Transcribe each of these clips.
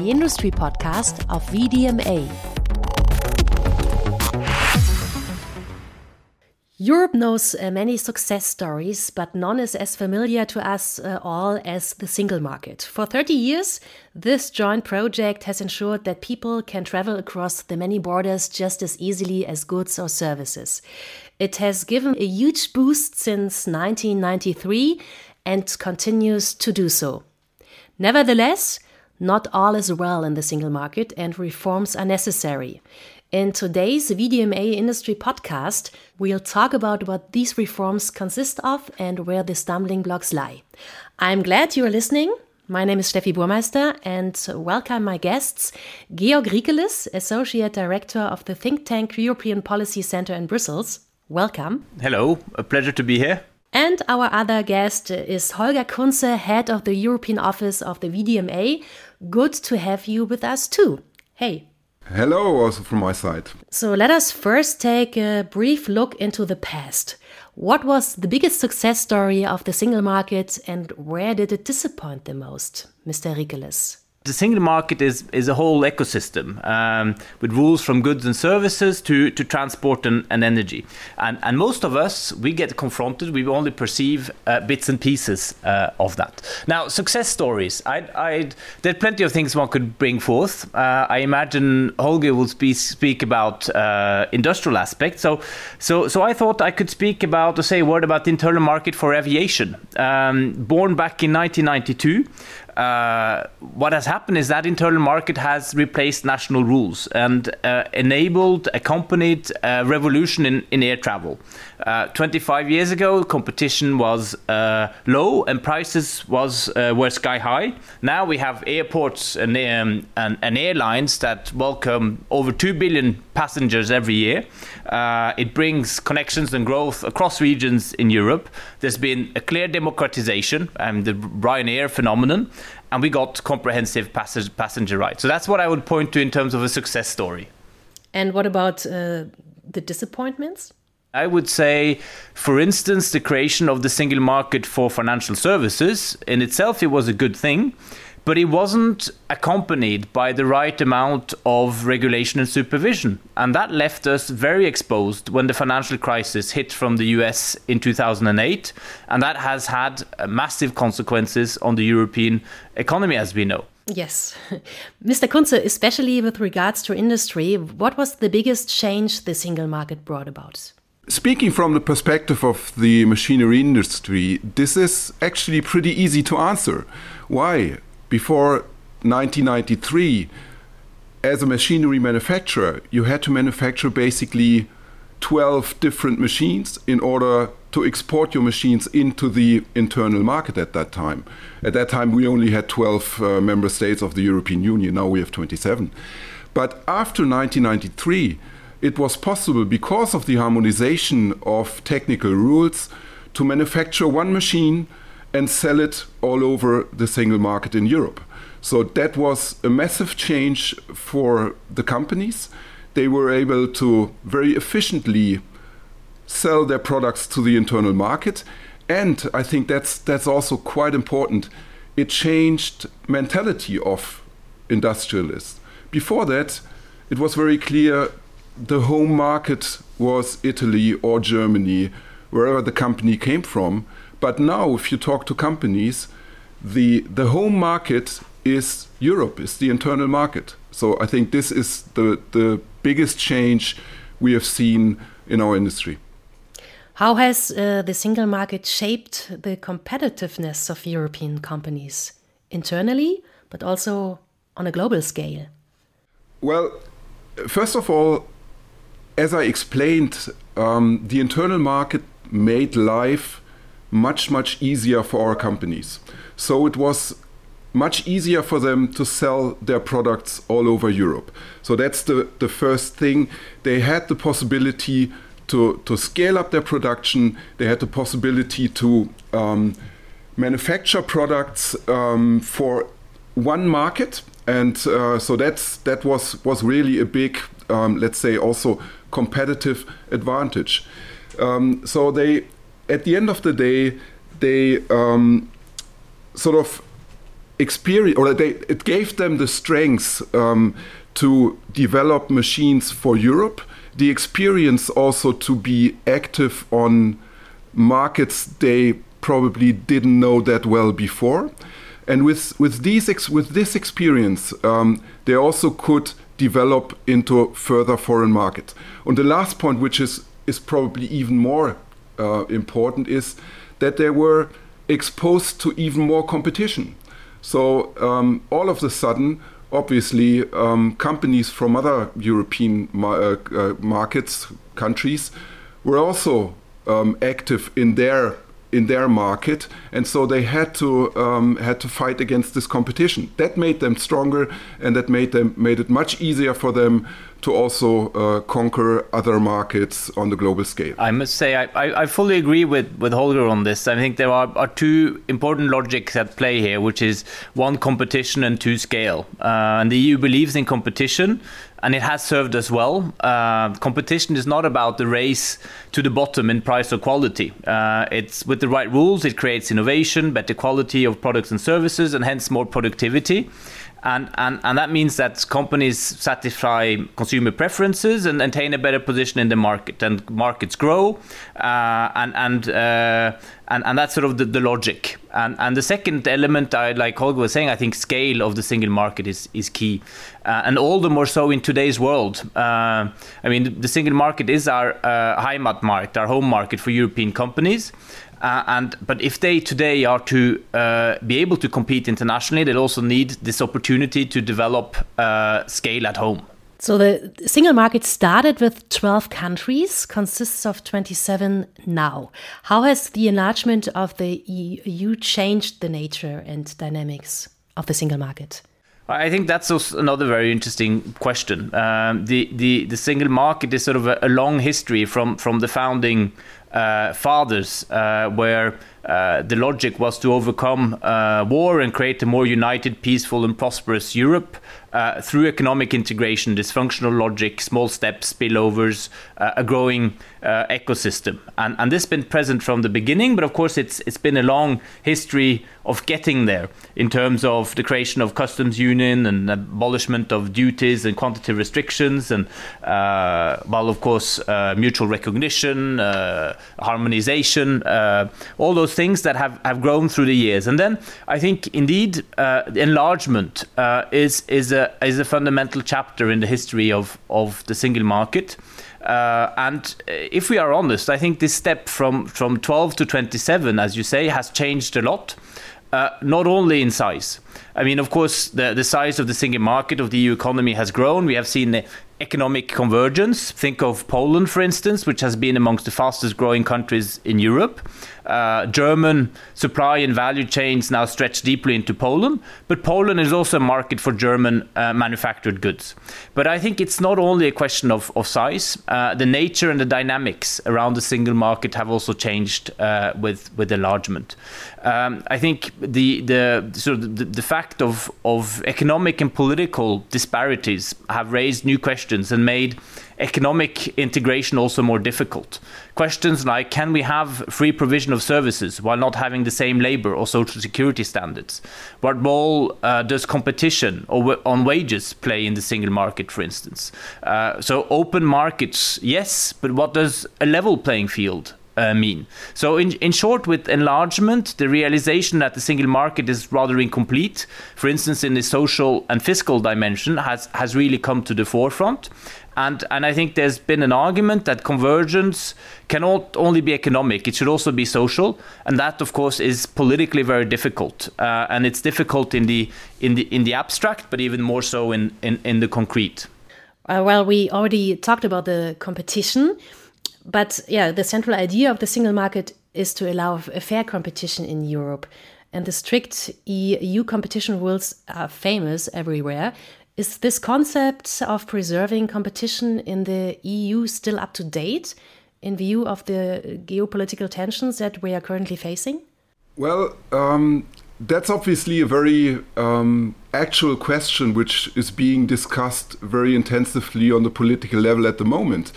the industry podcast of VDMA. Europe knows uh, many success stories, but none is as familiar to us uh, all as the single market. For 30 years, this joint project has ensured that people can travel across the many borders just as easily as goods or services. It has given a huge boost since 1993 and continues to do so. Nevertheless, not all is well in the single market and reforms are necessary. In today's VDMA Industry podcast, we'll talk about what these reforms consist of and where the stumbling blocks lie. I'm glad you're listening. My name is Steffi Burmeister and welcome my guests Georg Riekeles, Associate Director of the think tank European Policy Center in Brussels. Welcome. Hello, a pleasure to be here. And our other guest is Holger Kunze, Head of the European Office of the VDMA. Good to have you with us too. Hey. Hello, also from my side. So let us first take a brief look into the past. What was the biggest success story of the single market and where did it disappoint the most, Mr. Riekeles? The single market is is a whole ecosystem um, with rules from goods and services to to transport and, and energy. And and most of us we get confronted we only perceive uh, bits and pieces uh, of that. Now success stories. I I there are plenty of things one could bring forth. Uh, I imagine Holger will speak speak about uh, industrial aspects. So so so I thought I could speak about to say a word about the internal market for aviation. Um, born back in 1992 uh, what has happened is that internal market has replaced national rules and uh, enabled, accompanied a revolution in, in air travel. Uh, 25 years ago, competition was uh, low and prices was uh, were sky high. Now we have airports and, um, and, and, airlines that welcome over 2 billion passengers every year. Uh, it brings connections and growth across regions in Europe. There's been a clear democratization, um, the Ryanair phenomenon, and we got comprehensive passenger, passenger rights. So that's what I would point to in terms of a success story. And what about uh, the disappointments? I would say, for instance, the creation of the single market for financial services in itself, it was a good thing but it wasn't accompanied by the right amount of regulation and supervision. And that left us very exposed when the financial crisis hit from the US in 2008. And that has had uh, massive consequences on the European economy, as we know. Yes. Mr. Kunze, especially with regards to industry, what was the biggest change the single market brought about? Speaking from the perspective of the machinery industry, this is actually pretty easy to answer. Why? before 1993, as a machinery manufacturer, you had to manufacture basically 12 different machines in order to export your machines into the internal market at that time. At that time, we only had 12 uh, member states of the European Union. Now we have 27. But after 1993, it was possible, because of the harmonization of technical rules, to manufacture one machine and sell it all over the single market in Europe. So that was a massive change for the companies. They were able to very efficiently sell their products to the internal market. And I think that's that's also quite important. It changed mentality of industrialists. Before that, it was very clear the home market was Italy or Germany, wherever the company came from. But now, if you talk to companies, the the home market is Europe, is the internal market. So I think this is the the biggest change we have seen in our industry. How has uh, the single market shaped the competitiveness of European companies internally, but also on a global scale? Well, first of all, as I explained, um, the internal market made life much, much easier for our companies. So it was much easier for them to sell their products all over Europe. So that's the, the first thing. They had the possibility to, to scale up their production, they had the possibility to um, manufacture products um, for one market. And uh, so that's, that was, was really a big, um, let's say, also competitive advantage. Um, so they at the end of the day, they um, sort of experience, or they, it gave them the strength um, to develop machines for Europe, the experience also to be active on markets they probably didn't know that well before. And with, with, these ex- with this experience, um, they also could develop into further foreign markets. And the last point, which is, is probably even more uh, important, is that they were exposed to even more competition. So um, all of a sudden, obviously, um, companies from other European uh, uh, markets, countries, were also um, active in their in their market, and so they had to um, had to fight against this competition. That made them stronger, and that made them made it much easier for them to also uh, conquer other markets on the global scale. I must say, I, I, fully agree with, with Holger on this. I think there are, are two important logics at play here, which is one, competition, and two, scale. Uh, and the EU believes in competition, and it has served us well. Uh, competition is not about the race to the bottom in price or quality. Uh, it's with the right rules, it creates innovation, better quality of products and services, and hence more productivity and, and, and that means that companies satisfy consumer preferences and attain a better position in the market, and markets grow, uh, and and, uh, and and that's sort of the, the logic. And and the second element, I like Holger was saying, I think scale of the single market is is key, uh, and all the more so in today's world. Uh, I mean, the single market is our uh, Heimat market, our home market for European companies. Uh, and but if they today are to uh, be able to compete internationally, they'll also need this opportunity to develop uh, scale at home. So the single market started with 12 countries, consists of 27 now. How has the enlargement of the EU changed the nature and dynamics of the single market? I think that's another very interesting question. Um, the, the the single market is sort of a, a long history from from the founding uh, fathers, uh, where uh, the logic was to overcome uh, war and create a more united, peaceful, and prosperous Europe uh, through economic integration, dysfunctional logic, small steps, spillovers, uh, a growing uh, ecosystem. And, and this has been present from the beginning, but of course, it's, it's been a long history of getting there in terms of the creation of customs union and abolishment of duties and quantitative restrictions, and, uh, well, of course, uh, mutual recognition, harmonization, all those things that have, have grown through the years. And then I think, indeed, enlargement is, is a is a fundamental chapter in the history of, of the single market. Uh, and if we are honest, I think this step from, from 12 to 27, as you say, has changed a lot. Uh, not only in size. I mean, of course, the, the size of the single market of the EU economy has grown. We have seen the economic convergence. Think of Poland, for instance, which has been amongst the fastest growing countries in Europe. Uh, German supply and value chains now stretch deeply into Poland, but Poland is also a market for German uh, manufactured goods. But I think it's not only a question of, of size. Uh, the nature and the dynamics around the single market have also changed uh, with with enlargement. Um, I think the the sort of the, the fact of of economic and political disparities have raised new questions and made economic integration also more difficult. Questions like can we have free provision of services while not having the same labor or social security standards? What role uh, does competition on wages play in the single market, for instance? Uh, so open markets, yes, but what does a level playing field uh, mean. So, in, in short, with enlargement, the realization that the single market is rather incomplete, for instance, in the social and fiscal dimension, has, has really come to the forefront. And, and I think there's been an argument that convergence cannot only be economic, it should also be social. And that, of course, is politically very difficult. Uh, and it's difficult in the, in, the, in the abstract, but even more so in, in, in the concrete. Uh, well, we already talked about the competition. But yeah, the central idea of the single market is to allow a fair competition in Europe. And the strict EU competition rules are famous everywhere. Is this concept of preserving competition in the EU still up to date in view of the geopolitical tensions that we are currently facing? Well, um, that's obviously a very um, actual question which is being discussed very intensively on the political level at the moment.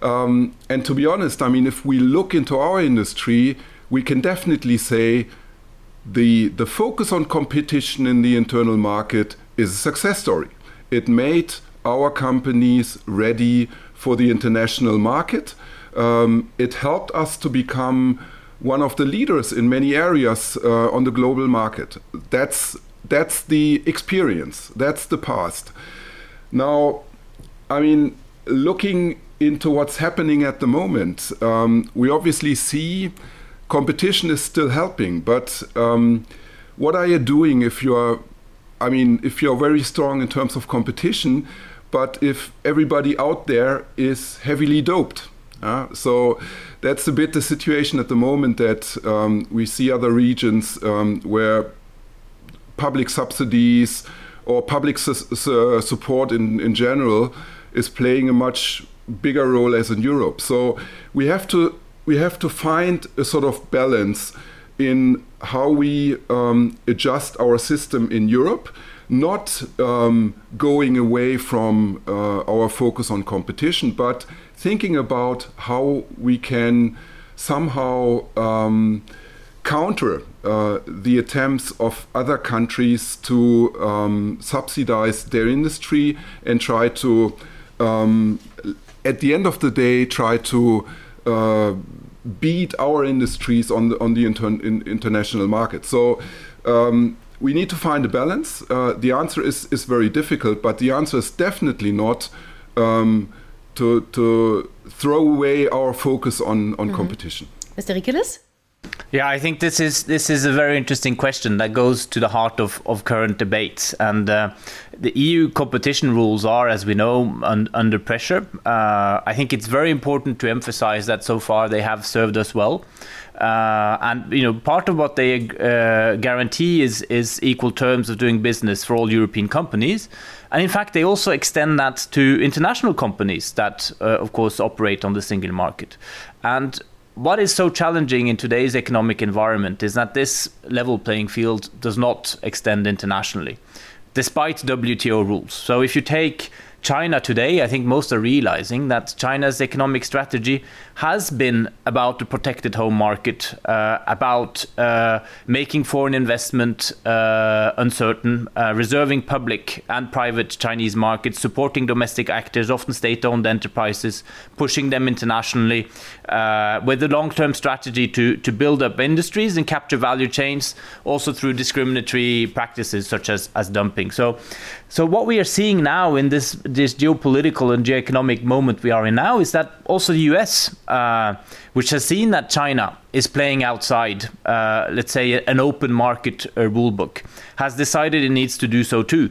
Um, and to be honest, I mean, if we look into our industry, we can definitely say the the focus on competition in the internal market is a success story. It made our companies ready for the international market. Um, it helped us to become one of the leaders in many areas uh, on the global market. That's that's the experience. That's the past. Now, I mean, looking into what's happening at the moment, um, we obviously see competition is still helping. But um, what are you doing if you're, I mean, if you're very strong in terms of competition, but if everybody out there is heavily doped? Uh, so that's a bit the situation at the moment that um, we see other regions um, where public subsidies or public su su support in, in general is playing a much bigger role as in Europe. So we have to we have to find a sort of balance in how we um, adjust our system in Europe, not um, going away from uh, our focus on competition, but thinking about how we can somehow um, counter uh, the attempts of other countries to um, subsidize their industry and try to, um, at the end of the day, try to uh, beat our industries on the on the inter in international market. So. Um, we need to find a balance. Uh, the answer is, is very difficult, but the answer is definitely not um, to, to throw away our focus on, on mm -hmm. competition. Mr. Riekeles? Yeah, I think this is this is a very interesting question that goes to the heart of, of current debates. And uh, the EU competition rules are, as we know, un under pressure. Uh, I think it's very important to emphasize that so far they have served us well. Uh, and you know, part of what they uh, guarantee is is equal terms of doing business for all European companies. And in fact, they also extend that to international companies that, uh, of course, operate on the single market. And what is so challenging in today's economic environment is that this level playing field does not extend internationally, despite WTO rules. So if you take China today, I think most are realizing that China's economic strategy has been about the protected home market, uh, about uh, making foreign investment uh, uncertain, uh, reserving public and private Chinese markets, supporting domestic actors, often state owned enterprises, pushing them internationally, uh, with a long term strategy to, to build up industries and capture value chains, also through discriminatory practices such as, as dumping. So, so what we are seeing now in this this geopolitical and geoeconomic moment we are in now is that also the US, uh, which has seen that China is playing outside, uh, let's say, an open market uh, rule book, has decided it needs to do so too.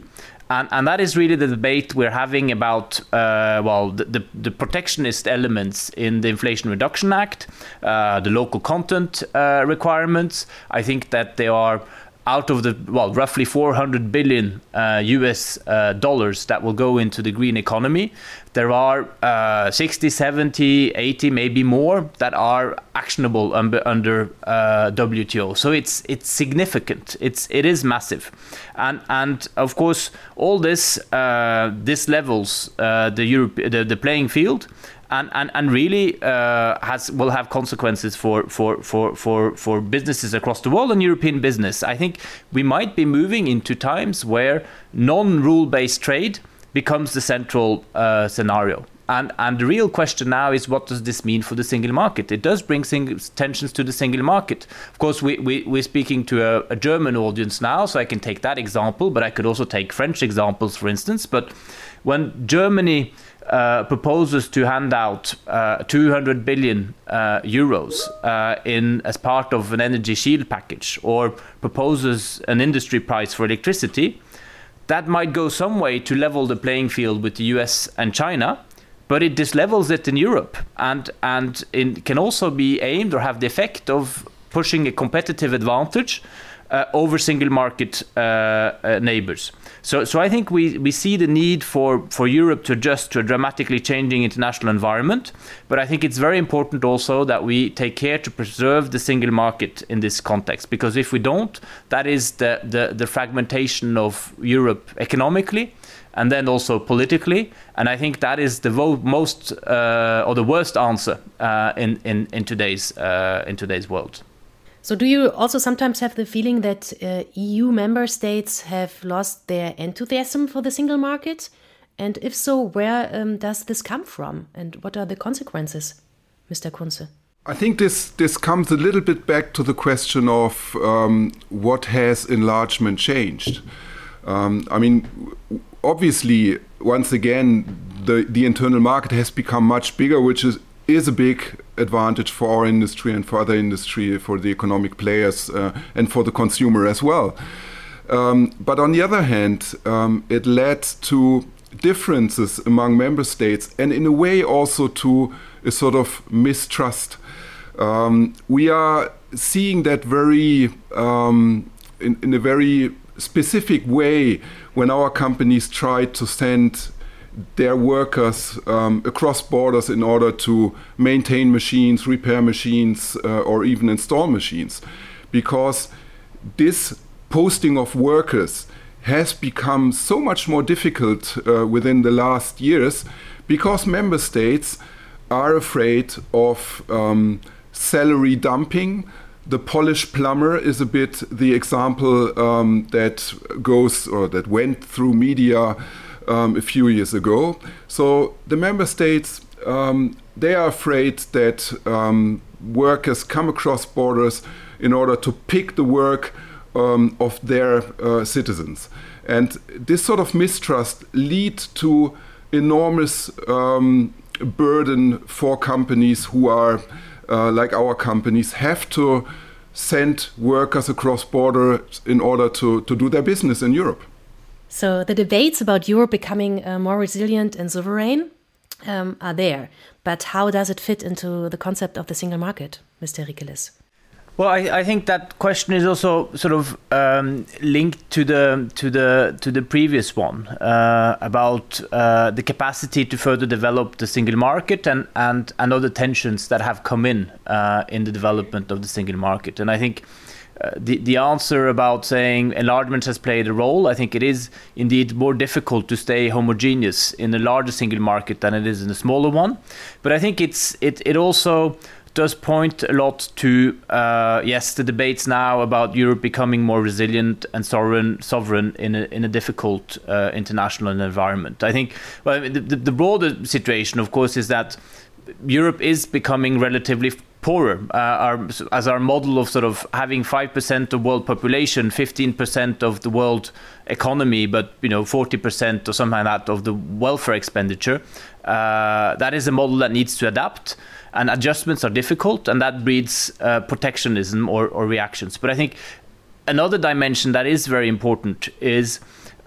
And, and that is really the debate we're having about, uh, well, the, the, the, protectionist elements in the Inflation Reduction Act, uh, the local content uh, requirements. I think that they are out of the well roughly 400 billion uh, US uh, dollars that will go into the green economy. There are uh, 60 70 80 maybe more that are actionable under, under uh, WTO so it's it's significant. It's it is massive. And and of course all this uh, this levels uh, the Europe the, the playing field and and, and really uh, has will have consequences for, for for for for businesses across the world and European business. I think we might be moving into times where non-rule based trade becomes the central uh, scenario. And, and the real question now is what does this mean for the single market? It does bring tensions to the single market. Of course, we, we, we're speaking to a, a German audience now, so I can take that example, but I could also take French examples, for instance. But when Germany uh, proposes to hand out uh, 200 billion uh, euros uh, in as part of an energy shield package, or proposes an industry price for electricity, that might go some way to level the playing field with the US and China. But it dislevels it in Europe, and and can also be aimed or have the effect of pushing a competitive advantage uh, over single market uh, neighbors. So, so I think we, we see the need for, for Europe to adjust to a dramatically changing international environment. But I think it's very important also that we take care to preserve the single market in this context. Because if we don't, that is the, the, the fragmentation of Europe economically and then also politically. And I think that is the most uh, or the worst answer uh, in, in, in, today's, uh, in today's world. So, do you also sometimes have the feeling that uh, EU member states have lost their enthusiasm for the single market? And if so, where um, does this come from? And what are the consequences, Mr. Kunze? I think this, this comes a little bit back to the question of um, what has enlargement changed. Um, I mean, obviously, once again, the, the internal market has become much bigger, which is is a big advantage for our industry and for other industry, for the economic players, uh, and for the consumer as well. Um, but on the other hand, um, it led to differences among member states and, in a way, also to a sort of mistrust. Um, we are seeing that very um, in, in a very specific way when our companies try to send their workers um, across borders in order to maintain machines, repair machines, uh, or even install machines. Because this posting of workers has become so much more difficult uh, within the last years because member states are afraid of um, salary dumping. The Polish plumber is a bit the example um, that goes or that went through media um, a few years ago. So the member states um, they are afraid that um, workers come across borders in order to pick the work um, of their uh, citizens, and this sort of mistrust lead to enormous um, burden for companies who are uh, like our companies have to send workers across borders in order to, to do their business in Europe. So the debates about Europe becoming uh, more resilient and sovereign um, are there. But how does it fit into the concept of the single market, Mr. Riekeles? Well, I, I, think that question is also sort of um, linked to the to the to the previous one uh, about uh, the capacity to further develop the single market and and and other tensions that have come in uh, in the development of the single market. And I think uh, the the answer about saying enlargement has played a role, I think it is indeed more difficult to stay homogeneous in a larger single market than it is in a smaller one. But I think it's it it also does point a lot to uh, yes the debates now about Europe becoming more resilient and sovereign sovereign in a in a difficult uh, international environment. I think well the, the broader situation of course is that Europe is becoming relatively poorer. Uh, our, as our model of sort of having five percent of world population, fifteen percent of the world economy, but you know forty percent or something like that of the welfare expenditure. Uh, that is a model that needs to adapt, and adjustments are difficult, and that breeds uh, protectionism or, or, reactions. But I think another dimension that is very important is.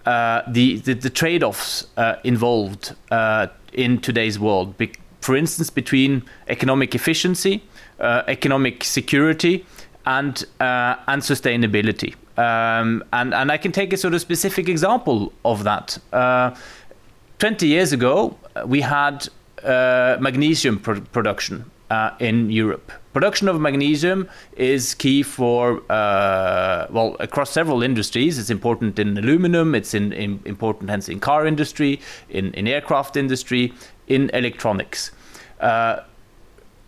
Uh, the, the, the trade-offs uh, involved uh, in today's world, Be- for instance, between economic efficiency economic security and uh, and sustainability. Um, and and I can take a sort of specific example of that. Uh, Twenty years ago, we had uh, magnesium pro production uh, in Europe. Production of magnesium is key for uh, well across several industries. It's important in aluminum. It's in, in important hence in car industry, in in aircraft industry, in electronics.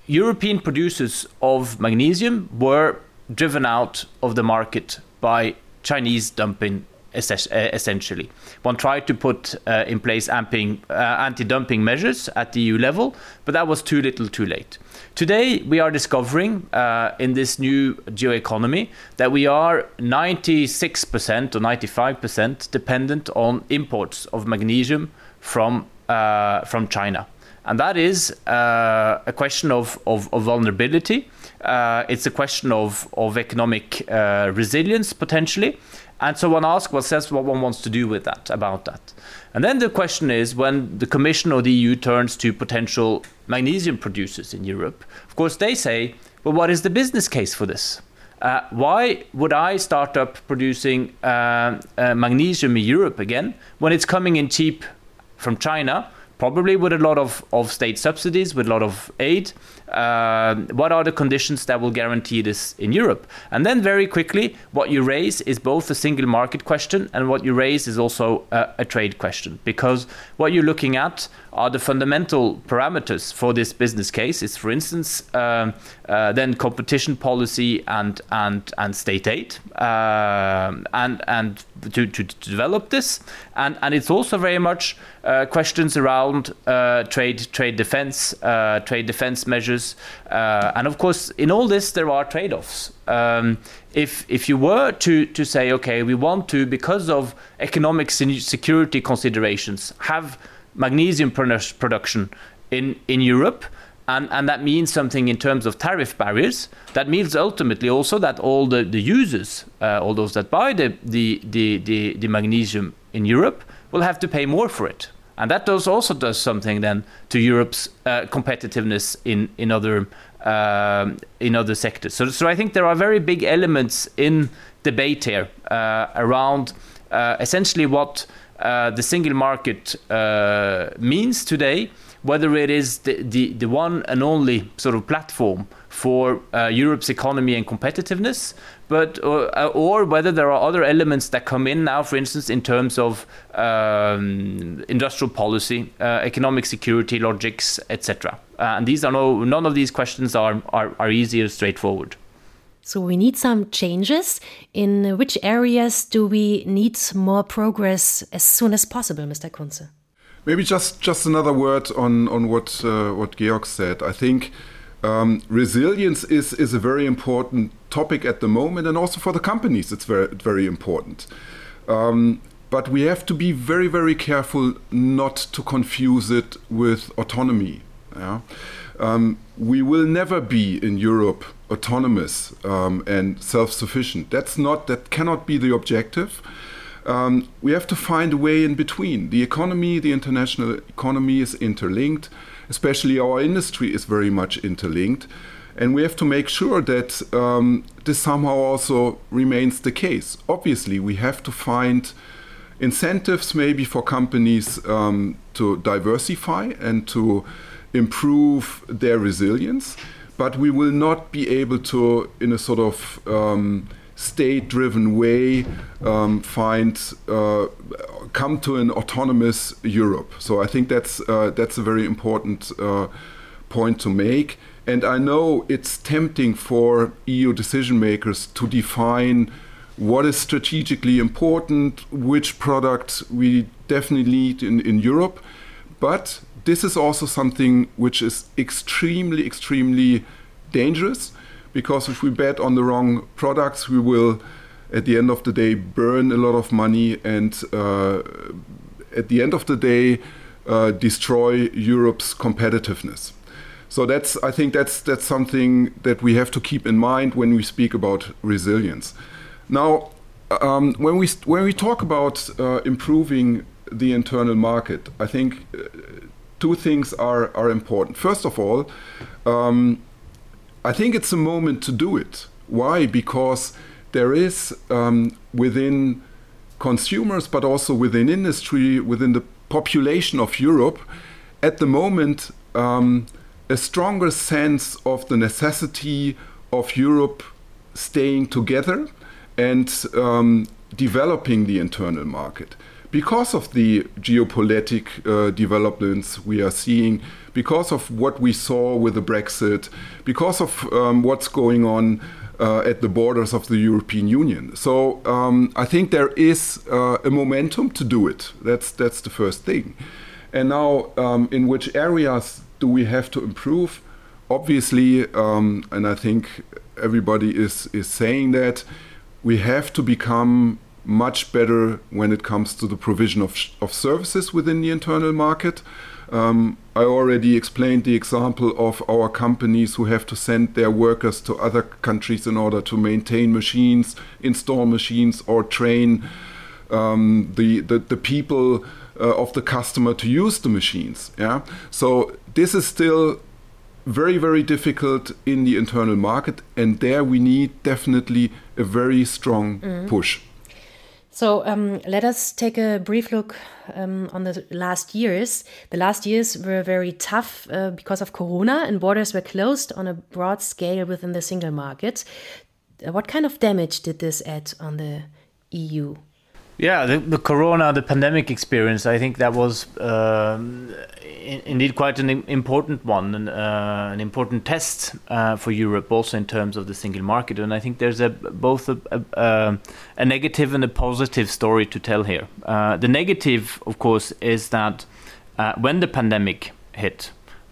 European producers of magnesium were driven out of the market by Chinese dumping essentially. One tried to put uh, in place uh, anti-dumping measures at the EU level, but that was too little too late. Today, we are discovering uh, in this new geoeconomy that we are 96% or 95% dependent on imports of magnesium from, uh, from China and that is uh, a question of, of, of vulnerability. Uh, it's a question of, of economic uh, resilience potentially. And so one asks, well, says what one wants to do with that, about that. And then the question is when the Commission or the EU turns to potential magnesium producers in Europe, of course, they say, well, what is the business case for this? Uh, why would I start up producing uh, uh, magnesium in Europe again when it's coming in cheap from China? Probably with a lot of, of state subsidies, with a lot of aid, uh, what are the conditions that will guarantee this in Europe? And then very quickly, what you raise is both a single market question and what you raise is also a, a trade question because what you're looking at are the fundamental parameters for this business case. Is, for instance, um, uh, then competition policy and and and state aid, uh, and and to, to, to, develop this, and and it's also very much uh, questions around uh, trade trade defense, uh, trade defense measures, uh, and of course, in all this there are trade-offs. Um, if if you were to to say, okay, we want to because of economic security considerations have magnesium production in, in Europe. And, and that means something in terms of tariff barriers. That means ultimately also that all the, the users, uh, all those that buy the, the, the, the, the magnesium in Europe, will have to pay more for it. And that does also does something then to Europe's uh, competitiveness in in other um, in other sectors. So, so I think there are very big elements in debate here uh, around uh, essentially what uh, the single market uh, means today, whether it is the, the, the, one and only sort of platform for uh, Europe's economy and competitiveness, but uh, or whether there are other elements that come in now, for instance, in terms of um, industrial policy, uh, economic security, logics, etc. and these are no none of these questions are are, are easy or straightforward. So we need some changes. In which areas do we need more progress as soon as possible, Mr. Kunze? Maybe just, just another word on, on what, uh, what Georg said. I think um, resilience is, is a very important topic at the moment, and also for the companies, it's very, very important. Um, but we have to be very, very careful not to confuse it with autonomy. Yeah? Um, we will never be in Europe autonomous um, and self-sufficient. That's not that cannot be the objective. Um, we have to find a way in between. The economy, the international economy, is interlinked. Especially our industry is very much interlinked, and we have to make sure that um, this somehow also remains the case. Obviously, we have to find incentives maybe for companies um, to diversify and to improve their resilience, but we will not be able to, in a sort of um, state-driven way, um, find uh, come to an autonomous Europe. So I think that's uh, that's a very important uh, point to make. And I know it's tempting for EU decision makers to define what is strategically important, which product we definitely need in, in Europe. But this is also something which is extremely, extremely dangerous because if we bet on the wrong products, we will, at the end of the day, burn a lot of money and uh, at the end of the day, uh, destroy Europe's competitiveness. So that's, I think that's that's something that we have to keep in mind when we speak about resilience. Now, um, when we when we talk about uh, improving the internal market, I think uh, two things are, are important. First of all, um, I think it's a moment to do it. Why? Because there is um, within consumers, but also within industry, within the population of Europe, at the moment, um, a stronger sense of the necessity of Europe staying together and um, developing the internal market. Because of the geopolitical uh, developments we are seeing, because of what we saw with the Brexit, because of um, what's going on at the borders of the European Union. So um, I think there is uh, a momentum to do it. That's that's the first thing. And now, um, in which areas do we have to improve? Obviously, um, and I think everybody is is saying that we have to become much better when it comes to the provision of, of services within the internal market. Um, I already explained the example of our companies who have to send their workers to other countries in order to maintain machines, install machines, or train um, the, the, the people uh, of the customer to use the machines. Yeah, so this is still very very difficult in the internal market, and there we need definitely a very strong mm. push. So um, let us take a brief look um, on the last years. The last years were very tough uh, because of Corona, and borders were closed on a broad scale within the single market. Uh, what kind of damage did this add on the EU? Yeah, the, the corona, the pandemic experience, I think that was um, in, indeed quite an important one uh, an important test uh, for Europe, also in terms of the single market. And I think there's a both a, a, a negative and a positive story to tell here. Uh, the negative, of course, is that uh, when the pandemic hit,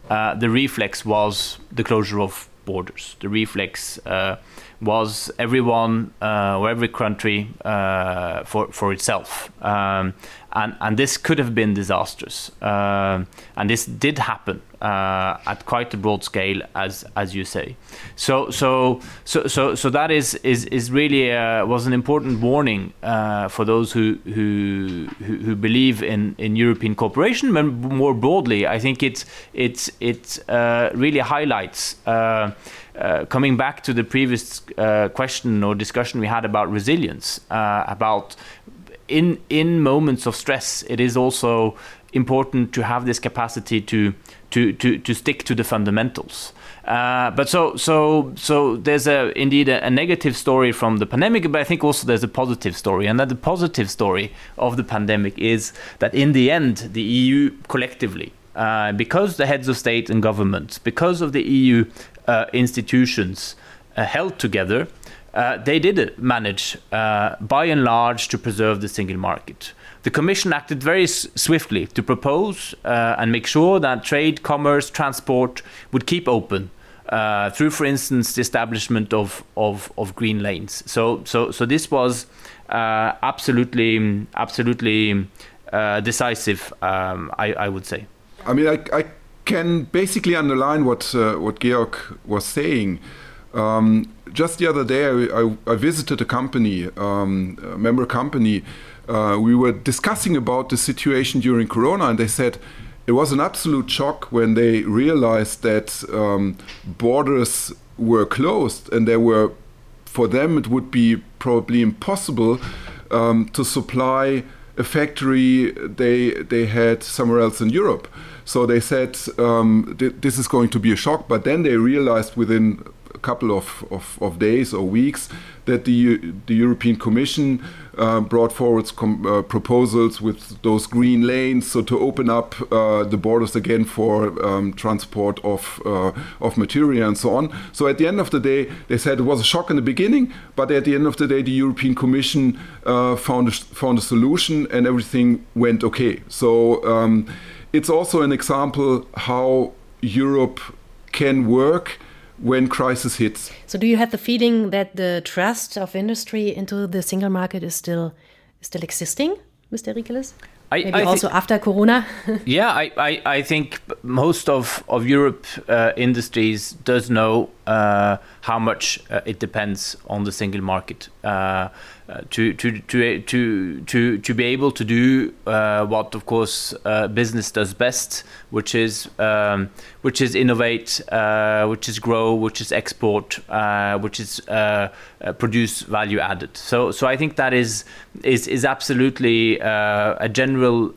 uh, the reflex was the closure of borders. The reflex uh, was everyone uh, or every country uh, for for itself, um, and and this could have been disastrous, um, and this did happen uh, at quite a broad scale, as as you say. So so so so so that is is is really uh, was an important warning uh, for those who who who believe in in European cooperation, but more broadly, I think it's it's it uh, really highlights. Uh, coming back to the previous uh, question or discussion we had about resilience, uh, about in in moments of stress, it is also important to have this capacity to to to, to stick to the fundamentals. Uh, but so so so there's a indeed a, a, negative story from the pandemic, but I think also there's a positive story, and that the positive story of the pandemic is that in the end, the EU collectively. Uh, because the heads of state and government, because of the EU institutions uh, held together, uh, they did manage, by and large, to preserve the single market. The Commission acted very swiftly to propose and make sure that trade, commerce, transport would keep open uh, through, for instance, the establishment of, of, of, green lanes. So, so, so this was uh, absolutely, absolutely uh, decisive, um, I, I, would say. I mean, I, I can basically underline what uh, what Georg was saying. Um, just the other day, I, I, I visited a company, um, a member company. Uh, we were discussing about the situation during Corona, and they said it was an absolute shock when they realized that um, borders were closed, and there were, for them, it would be probably impossible um, to supply a factory they they had somewhere else in Europe. So they said um, th this is going to be a shock, but then they realized within a couple of, of, of days or weeks that the, the European Commission uh, brought forward uh, proposals with those green lanes, so to open up uh, the borders again for um, transport of uh, of material and so on. So at the end of the day, they said it was a shock in the beginning, but at the end of the day, the European Commission uh, found a, found a solution and everything went okay. So. Um, it's also an example how Europe can work when crisis hits. So, do you have the feeling that the trust of industry into the single market is still still existing, Mr. Riekeles? I, Maybe I also after Corona. yeah, I, I, I, think most of of Europe uh, industries does know uh, how much uh, it depends on the single market. Uh, to, to, to, to, to, to be able to do uh, what, of course, uh, business does best, which is, um, which is innovate, uh, which is grow, which is export, uh, which is produce value added. So, so I think that is, is, is absolutely a general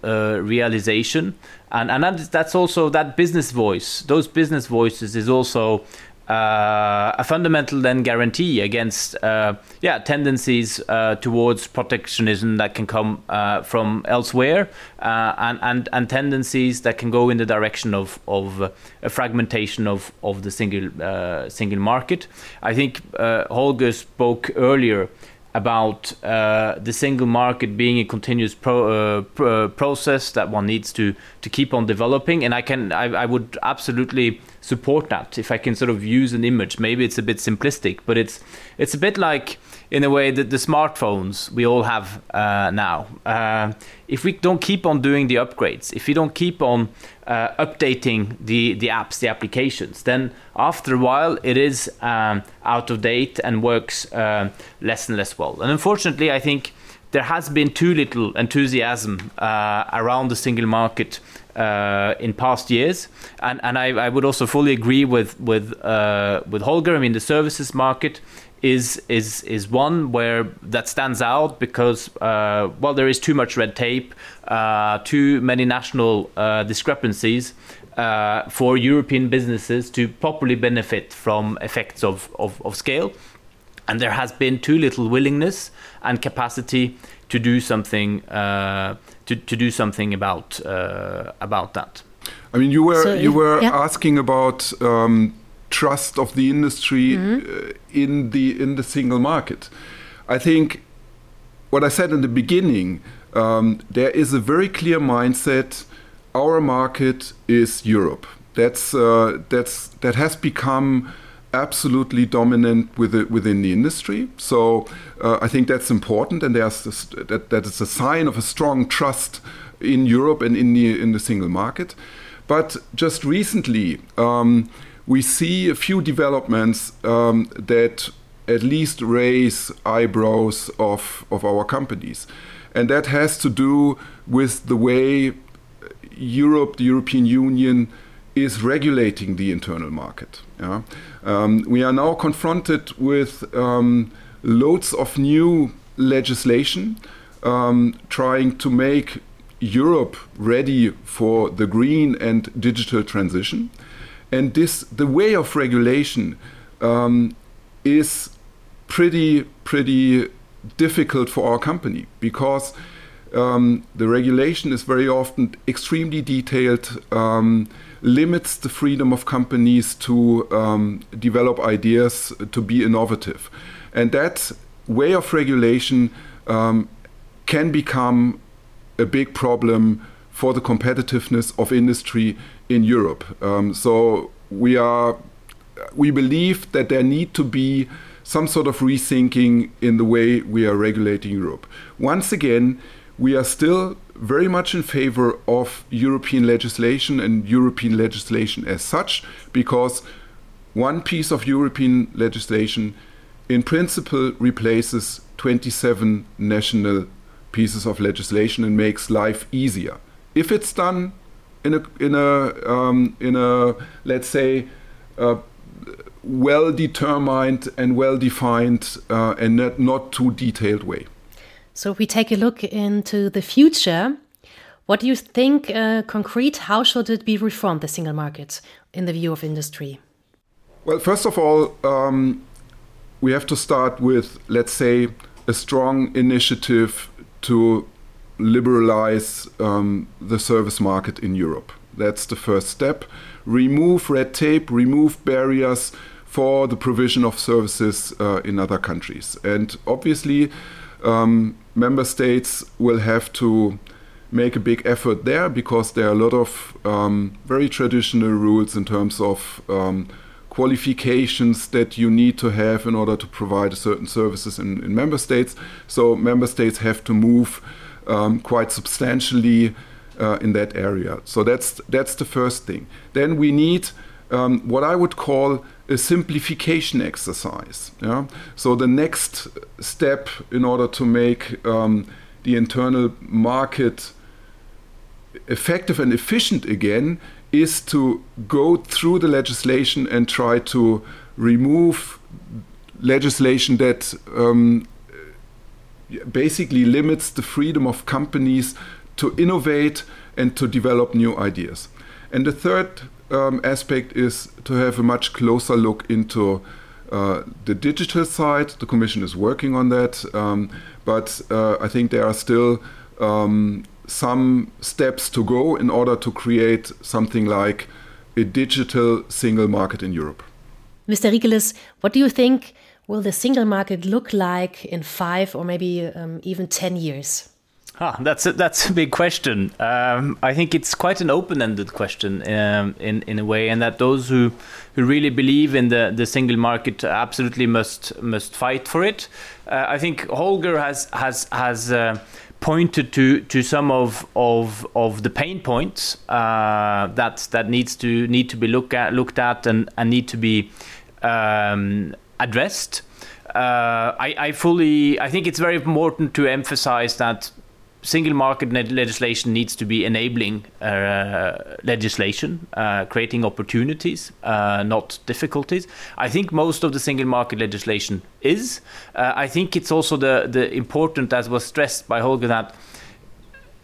realization. And, and that's also that business voice, those business voices is also uh, a fundamental then guarantee against uh, yeah tendencies uh, towards protectionism that can come uh, from elsewhere uh, and, and and tendencies that can go in the direction of of a fragmentation of of the single uh, single market. I think Holger spoke earlier about uh, the single market being a continuous pro, uh, pro process that one needs to to keep on developing and I can I, I would absolutely support that if I can sort of use an image. Maybe it's a bit simplistic, but it's it's a bit like in a way that the smartphones we all have uh, now. Uh, if we don't keep on doing the upgrades, if we don't keep on uh, updating the the apps, the applications, then after a while it is um, out of date and works uh, less and less well. And unfortunately, I think there has been too little enthusiasm uh, around the single market uh, in past years, and and I, I, would also fully agree with with uh, with Holger. I mean, the services market is is is one where that stands out because uh, well there is too much red tape, uh, too many national uh, discrepancies uh, for European businesses to properly benefit from effects of, of, of scale, and there has been too little willingness and capacity to do something uh, to, to do something about uh, about that. I mean, you were so, you were yeah. asking about. Um, trust of the industry mm-hmm. uh, in the in the single market. I think what I said in the beginning, um, there is a very clear mindset. Our market is Europe. That's uh, that's that has become absolutely dominant with it, within the industry. So uh, I think that's important, and there's this, that that is a sign of a strong trust in Europe and in the in the single market. But just recently. Um, we see a few developments um, that at least raise eyebrows of, of our companies. And that has to do with the way Europe, the European Union, is regulating the internal market. Yeah? Um, we are now confronted with um, loads of new legislation um, trying to make Europe ready for the green and digital transition. And this, the way of regulation um, is pretty, pretty difficult for our company because um, the regulation is very often extremely detailed, um, limits the freedom of companies to um, develop ideas, to be innovative. And that way of regulation um, can become a big problem for the competitiveness of industry in Europe. Um, so we are we believe that there need to be some sort of rethinking in the way we are regulating Europe. Once again, we are still very much in favor of European legislation and European legislation as such, because one piece of European legislation in principle replaces 27 national pieces of legislation and makes life easier if it's done in a in a um, in a let's say uh, well determined and well defined uh, and not, not too detailed way. So if we take a look into the future, what do you think uh, concrete? How should it be reformed, the single market, in the view of industry? Well, first of all, um, we have to start with, let's say, a strong initiative to liberalize um, the service market in Europe. That's the first step. Remove red tape, remove barriers for the provision of services uh, in other countries. And obviously, um, member states will have to make a big effort there because there are a lot of um, very traditional rules in terms of um, qualifications that you need to have in order to provide certain services in, in member states. So member states have to move um, quite substantially uh, in that area. So that's that's the first thing. Then we need um, what I would call a simplification exercise. Yeah? So the next step in order to make um, the internal market effective and efficient again is to go through the legislation and try to remove legislation that um, basically limits the freedom of companies to innovate and to develop new ideas. And the third um, aspect is to have a much closer look into uh, the digital side. The Commission is working on that, um, but uh, I think there are still um, some steps to go in order to create something like a digital single market in Europe. Mr. Riekeles, what do you think will the single market look like in five or maybe um, even 10 years? Ah, that's a, that's a big question. Um, I think it's quite an open-ended question um, in in a way, and that those who who really believe in the, the single market absolutely must must fight for it. Uh, I think Holger has has has. Uh, pointed to to some of of of the pain points uh, that that needs to need to be looked at looked at and, and need to be um, addressed. Uh, I, I fully I think it's very important to emphasize that single market legislation needs to be enabling uh, legislation, uh, creating opportunities, uh, not difficulties. I think most of the single market legislation is. Uh, I think it's also the the important, as was stressed by Holger, that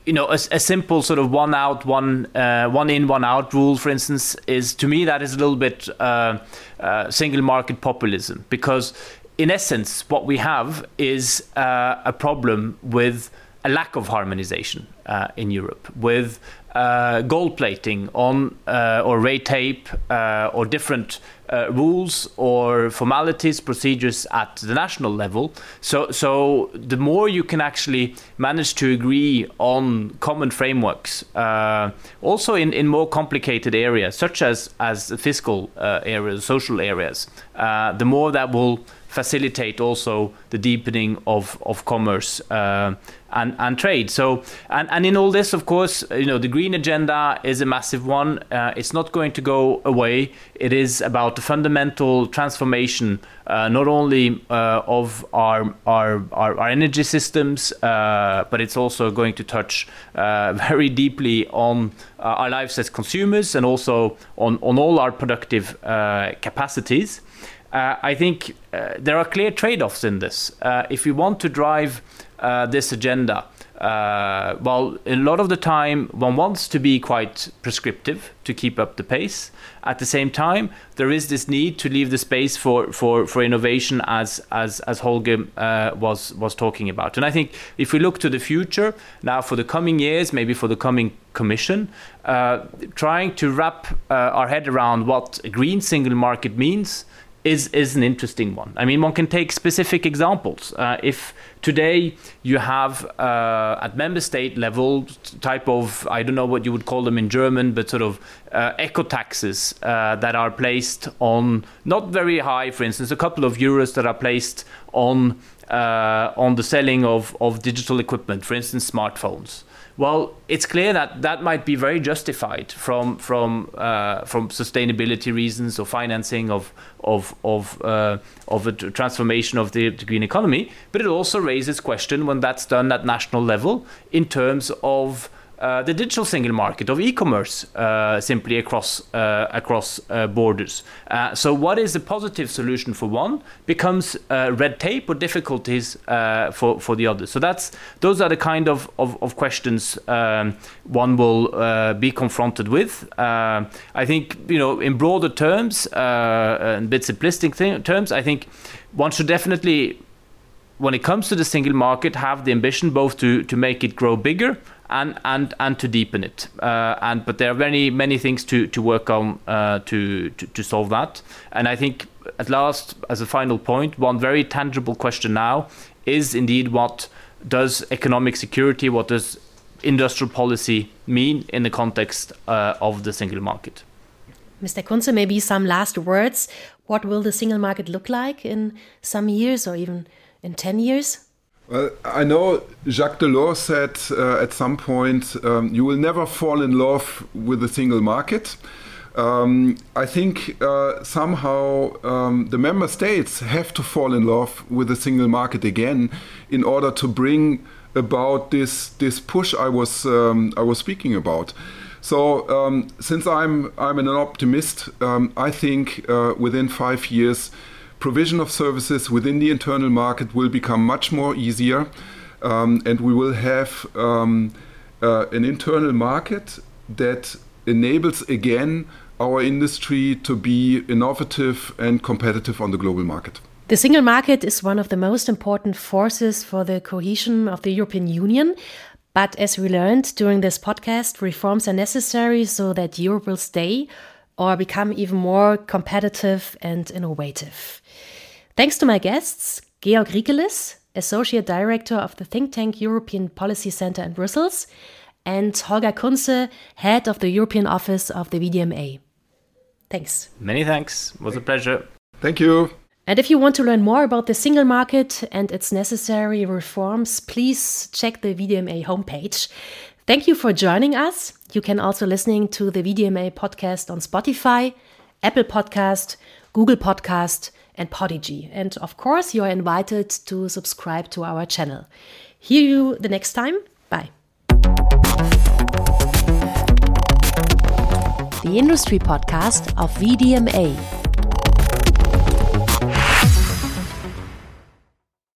you know a, a, simple sort of one out one uh, one in one out rule for instance is to me that is a little bit uh, uh, single market populism. Because in essence what we have is uh, a problem with a lack of harmonization uh, in Europe with uh, gold plating on or red tape or different uh, rules or formalities, procedures at the national level. So, so the more you can actually manage to agree on common frameworks, uh, also in, in more complicated areas, such as as fiscal uh, areas, social areas, uh, the more that will facilitate also the deepening of of commerce uh, and, and trade. So, and, and in all this, of course, you know, the green agenda is a massive one. Uh, it's not going to go away. It is about the fundamental transformation, uh, not only uh, of our, our, our, our, energy systems, uh, but it's also going to touch uh, very deeply on uh, our lives as consumers and also on, on all our productive capacities. I think there are clear trade offs in this. if we want to drive uh, this agenda? Uh, well, a lot of the time, one wants to be quite prescriptive to keep up the pace. At the same time, there is this need to leave the space for for, for innovation, as as as Holger uh, was was talking about. And I think if we look to the future now, for the coming years, maybe for the coming Commission, uh, trying to wrap uh, our head around what a green single market means is is an interesting one. I mean, one can take specific examples. Uh, if today you have uh, at member state level type of I don't know what you would call them in German, but sort of uh, eco taxes uh, that are placed on not very high, for instance, a couple of euros that are placed on uh, on the selling of of digital equipment, for instance, smartphones. Well, it's clear that that might be very justified from from uh, from sustainability reasons or financing of of of uh, of a transformation of the, green economy. But it also raises question when that's done at national level in terms of the digital single market of e-commerce uh, simply across uh, across uh, borders. Uh, so, what is the positive solution for one becomes uh, red tape or difficulties for for the other. So that's those are the kind of of, of questions um, one will be confronted with. I think you know in broader terms and bit simplistic terms, I think one should definitely when it comes to the single market, have the ambition both to, to make it grow bigger and and and to deepen it. Uh, and but there are many many things to to work on uh, to, to, to solve that. And I think at last, as a final point, one very tangible question now is indeed what does economic security, what does industrial policy mean in the context uh, of the single market? Mr. Kunze, maybe some last words. What will the single market look like in some years or even in 10 years? Well, I know Jacques Delors said uh, at some point, um, you will never fall in love with a single market. Um, I think uh, somehow um, the member states have to fall in love with the single market again in order to bring about this this push I was um, I was speaking about. So um, since I'm I'm an optimist, um, I think uh, within five years provision of services within the internal market will become much more easier, um, and we will have um, uh, an internal market that enables again our industry to be innovative and competitive on the global market. The single market is one of the most important forces for the cohesion of the European Union. But as we learned during this podcast, reforms are necessary so that Europe will stay or become even more competitive and innovative. Thanks to my guests, Georg Riekeles, Associate Director of the think tank European Policy Center in Brussels, and Holger Kunze, Head of the European Office of the VDMA. Thanks. Many thanks. It was a pleasure. Thank you. And if you want to learn more about the single market and its necessary reforms, please check the VDMA homepage. Thank you for joining us. You can also listening to the VDMA podcast on Spotify, Apple Podcast, Google Podcast, and Podigee. And of course, you're invited to subscribe to our channel. Hear you the next time. Bye. The Industry Podcast of VDMA.